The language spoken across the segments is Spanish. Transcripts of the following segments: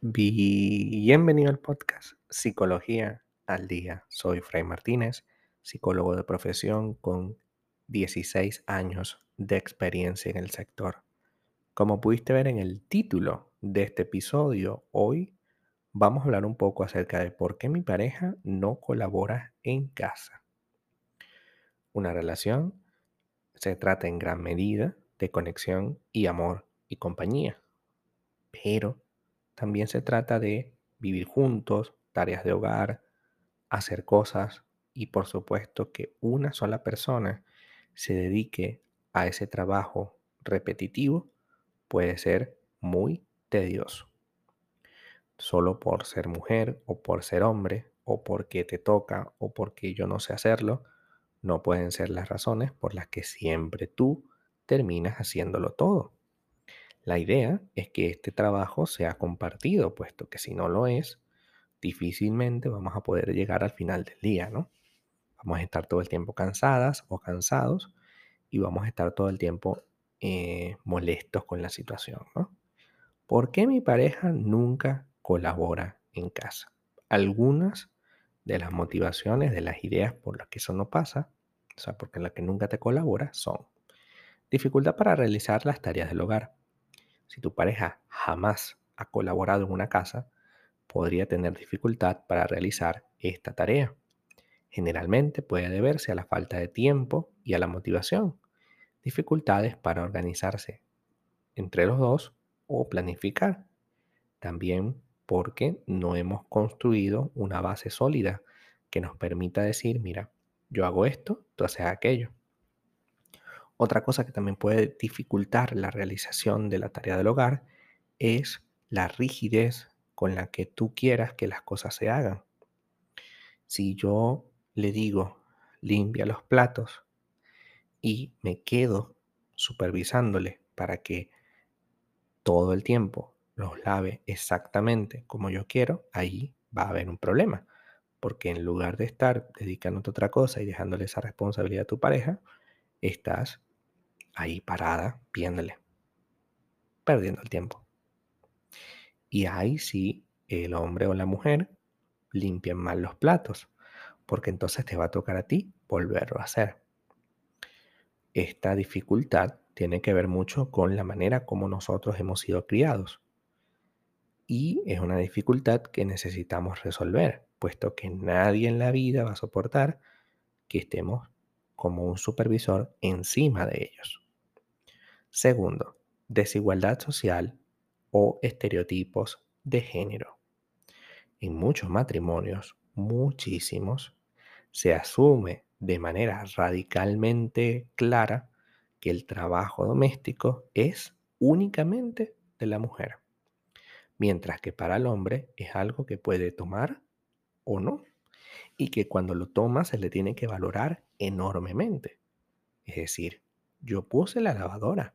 Bienvenido al podcast Psicología al Día. Soy Fray Martínez, psicólogo de profesión con 16 años de experiencia en el sector. Como pudiste ver en el título de este episodio, hoy vamos a hablar un poco acerca de por qué mi pareja no colabora en casa. Una relación se trata en gran medida de conexión y amor y compañía, pero también se trata de vivir juntos, tareas de hogar, hacer cosas y por supuesto que una sola persona se dedique a ese trabajo repetitivo puede ser muy tedioso. Solo por ser mujer o por ser hombre o porque te toca o porque yo no sé hacerlo, no pueden ser las razones por las que siempre tú terminas haciéndolo todo. La idea es que este trabajo sea compartido, puesto que si no lo es, difícilmente vamos a poder llegar al final del día, ¿no? Vamos a estar todo el tiempo cansadas o cansados y vamos a estar todo el tiempo eh, molestos con la situación, ¿no? ¿Por qué mi pareja nunca colabora en casa? Algunas de las motivaciones, de las ideas por las que eso no pasa, o sea, porque la que nunca te colabora, son dificultad para realizar las tareas del hogar, si tu pareja jamás ha colaborado en una casa, podría tener dificultad para realizar esta tarea. Generalmente puede deberse a la falta de tiempo y a la motivación, dificultades para organizarse entre los dos o planificar. También porque no hemos construido una base sólida que nos permita decir, mira, yo hago esto, tú haces aquello. Otra cosa que también puede dificultar la realización de la tarea del hogar es la rigidez con la que tú quieras que las cosas se hagan. Si yo le digo, limpia los platos y me quedo supervisándole para que todo el tiempo los lave exactamente como yo quiero, ahí va a haber un problema. Porque en lugar de estar dedicándote a otra cosa y dejándole esa responsabilidad a tu pareja, estás ahí parada, viéndole, perdiendo el tiempo. Y ahí sí, el hombre o la mujer limpian mal los platos, porque entonces te va a tocar a ti volverlo a hacer. Esta dificultad tiene que ver mucho con la manera como nosotros hemos sido criados. Y es una dificultad que necesitamos resolver, puesto que nadie en la vida va a soportar que estemos como un supervisor encima de ellos. Segundo, desigualdad social o estereotipos de género. En muchos matrimonios, muchísimos, se asume de manera radicalmente clara que el trabajo doméstico es únicamente de la mujer, mientras que para el hombre es algo que puede tomar o no, y que cuando lo toma se le tiene que valorar enormemente. Es decir, yo puse la lavadora,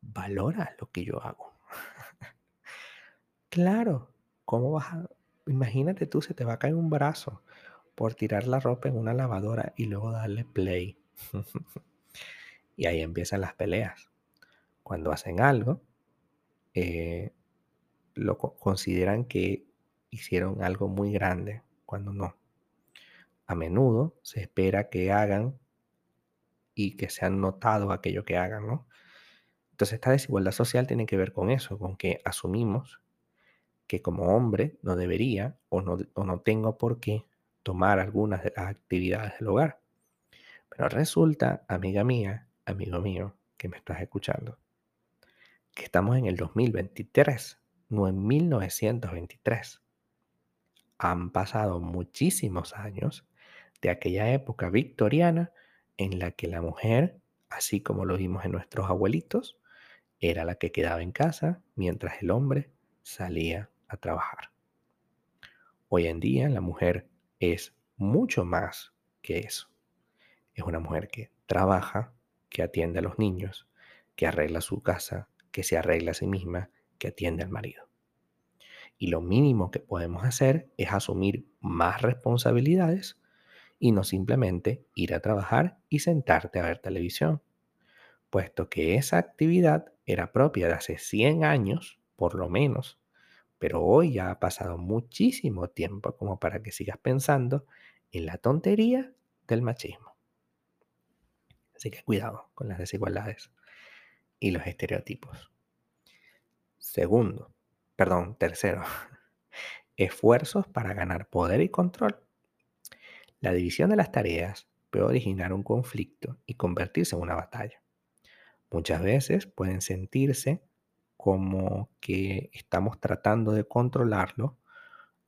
valora lo que yo hago. claro, ¿cómo vas a... Imagínate tú, se te va a caer un brazo por tirar la ropa en una lavadora y luego darle play. y ahí empiezan las peleas. Cuando hacen algo, eh, lo consideran que hicieron algo muy grande, cuando no. A menudo se espera que hagan y que sean notado aquello que hagan, ¿no? Entonces esta desigualdad social tiene que ver con eso, con que asumimos que como hombre no debería o no, o no tengo por qué tomar algunas de las actividades del hogar. Pero resulta, amiga mía, amigo mío, que me estás escuchando, que estamos en el 2023, no en 1923. Han pasado muchísimos años de aquella época victoriana en la que la mujer, así como lo vimos en nuestros abuelitos, era la que quedaba en casa mientras el hombre salía a trabajar. Hoy en día la mujer es mucho más que eso. Es una mujer que trabaja, que atiende a los niños, que arregla su casa, que se arregla a sí misma, que atiende al marido. Y lo mínimo que podemos hacer es asumir más responsabilidades y no simplemente ir a trabajar y sentarte a ver televisión, puesto que esa actividad era propia de hace 100 años, por lo menos, pero hoy ya ha pasado muchísimo tiempo como para que sigas pensando en la tontería del machismo. Así que cuidado con las desigualdades y los estereotipos. Segundo, perdón, tercero, esfuerzos para ganar poder y control. La división de las tareas puede originar un conflicto y convertirse en una batalla. Muchas veces pueden sentirse como que estamos tratando de controlarlo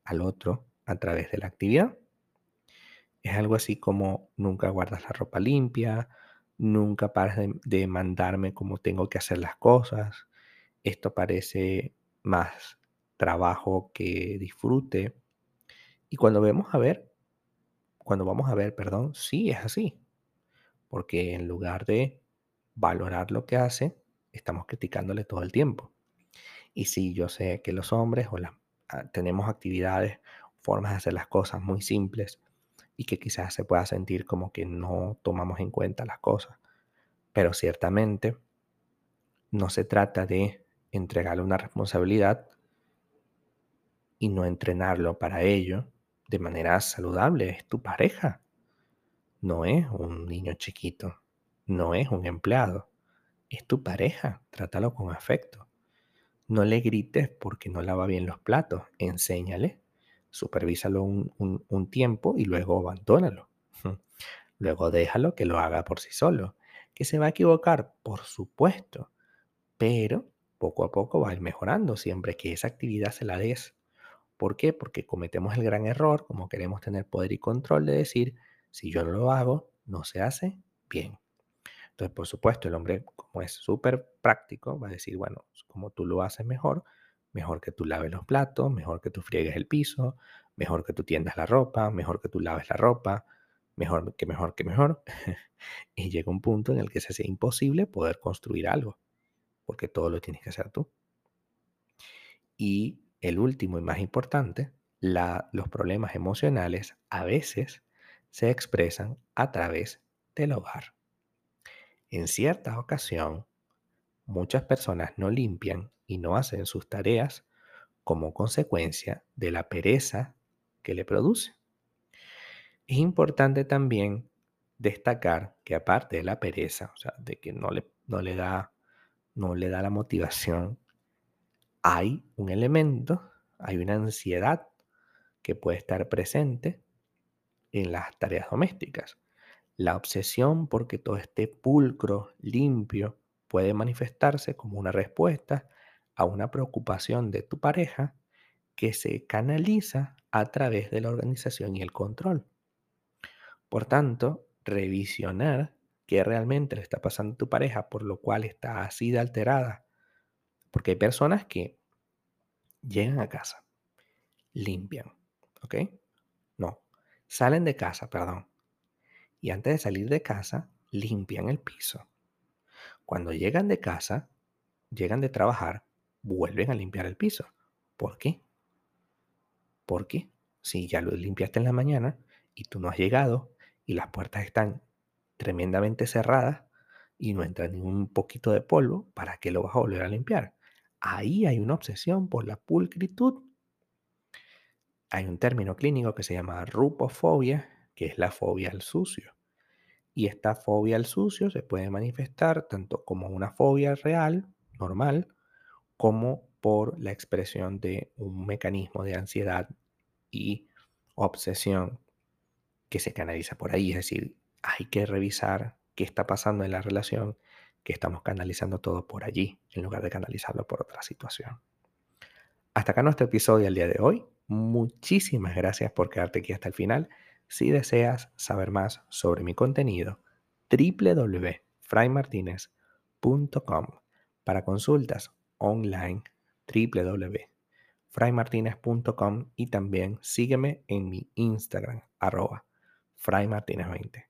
al otro a través de la actividad. Es algo así como nunca guardas la ropa limpia, nunca paras de, mandarme cómo tengo que hacer las cosas. Esto parece más trabajo que disfrute. Y cuando vemos a ver, cuando vamos a ver, perdón, sí es así. Porque en lugar de valorar lo que hace, estamos criticándole todo el tiempo. Y sí, yo sé que los hombres o ah, tenemos actividades, formas de hacer las cosas muy simples y que quizás se pueda sentir como que no tomamos en cuenta las cosas. Pero ciertamente no se trata de entregarle una responsabilidad y no entrenarlo para ello de manera saludable. Es tu pareja. No es un niño chiquito. No es un empleado es tu pareja, trátalo con afecto. No le grites porque no lava bien los platos, enséñale, supervísalo un, tiempo y luego abandónalo. Luego déjalo que lo haga por sí solo. ¿Que se va a equivocar? Por supuesto, pero poco a poco va a ir mejorando siempre que esa actividad se la des. ¿Por qué? Porque cometemos el gran error, como queremos tener poder y control, de decir, si yo no lo hago, no se hace bien. Entonces, por supuesto, el hombre, como es súper práctico, va a decir, bueno, como tú lo haces mejor, mejor que tú laves los platos, mejor que tú friegues el piso, mejor que tú tiendas la ropa, mejor que tú laves la ropa, mejor que mejor que mejor. y llega un punto en el que se hace imposible poder construir algo, porque todo lo tienes que hacer tú. Y el último y más importante, los problemas emocionales a veces se expresan a través del hogar. En cierta ocasión, muchas personas no limpian y no hacen sus tareas como consecuencia de la pereza que le produce. Es importante también destacar que aparte de la pereza, o sea, de que no le, no le, da, no le da la motivación, hay un elemento, hay una ansiedad que puede estar presente en las tareas domésticas. La obsesión porque todo esté pulcro, limpio, puede manifestarse como una respuesta a una preocupación de tu pareja que se canaliza a través de la organización y el control. Por tanto, revisionar qué realmente le está pasando a tu pareja, por lo cual está así de alterada. Porque hay personas que llegan a casa, limpian, ¿ok? No, salen de casa, perdón, y antes de salir de casa limpian el piso. Cuando llegan de casa, llegan de trabajar, vuelven a limpiar el piso. ¿Por qué? ¿Por qué? Si ya lo limpiaste en la mañana y tú no has llegado y las puertas están tremendamente cerradas y no entra ni un poquito de polvo, ¿para qué lo vas a volver a limpiar? Ahí hay una obsesión por la pulcritud. Hay un término clínico que se llama rupofobia, que es la fobia al sucio. Y esta fobia al sucio se puede manifestar tanto como una fobia real, normal, como por la expresión de un mecanismo de ansiedad y obsesión que se canaliza por ahí. Es decir, hay que revisar qué está pasando en la relación, que estamos canalizando todo por allí, en lugar de canalizarlo por otra situación. Hasta acá nuestro episodio del día de hoy. Muchísimas gracias por quedarte aquí hasta el final. Si deseas saber más sobre mi contenido, www.fraymartinez.com para consultas online www.fraymartinez.com y también sígueme en mi Instagram arroba fraymartinez20.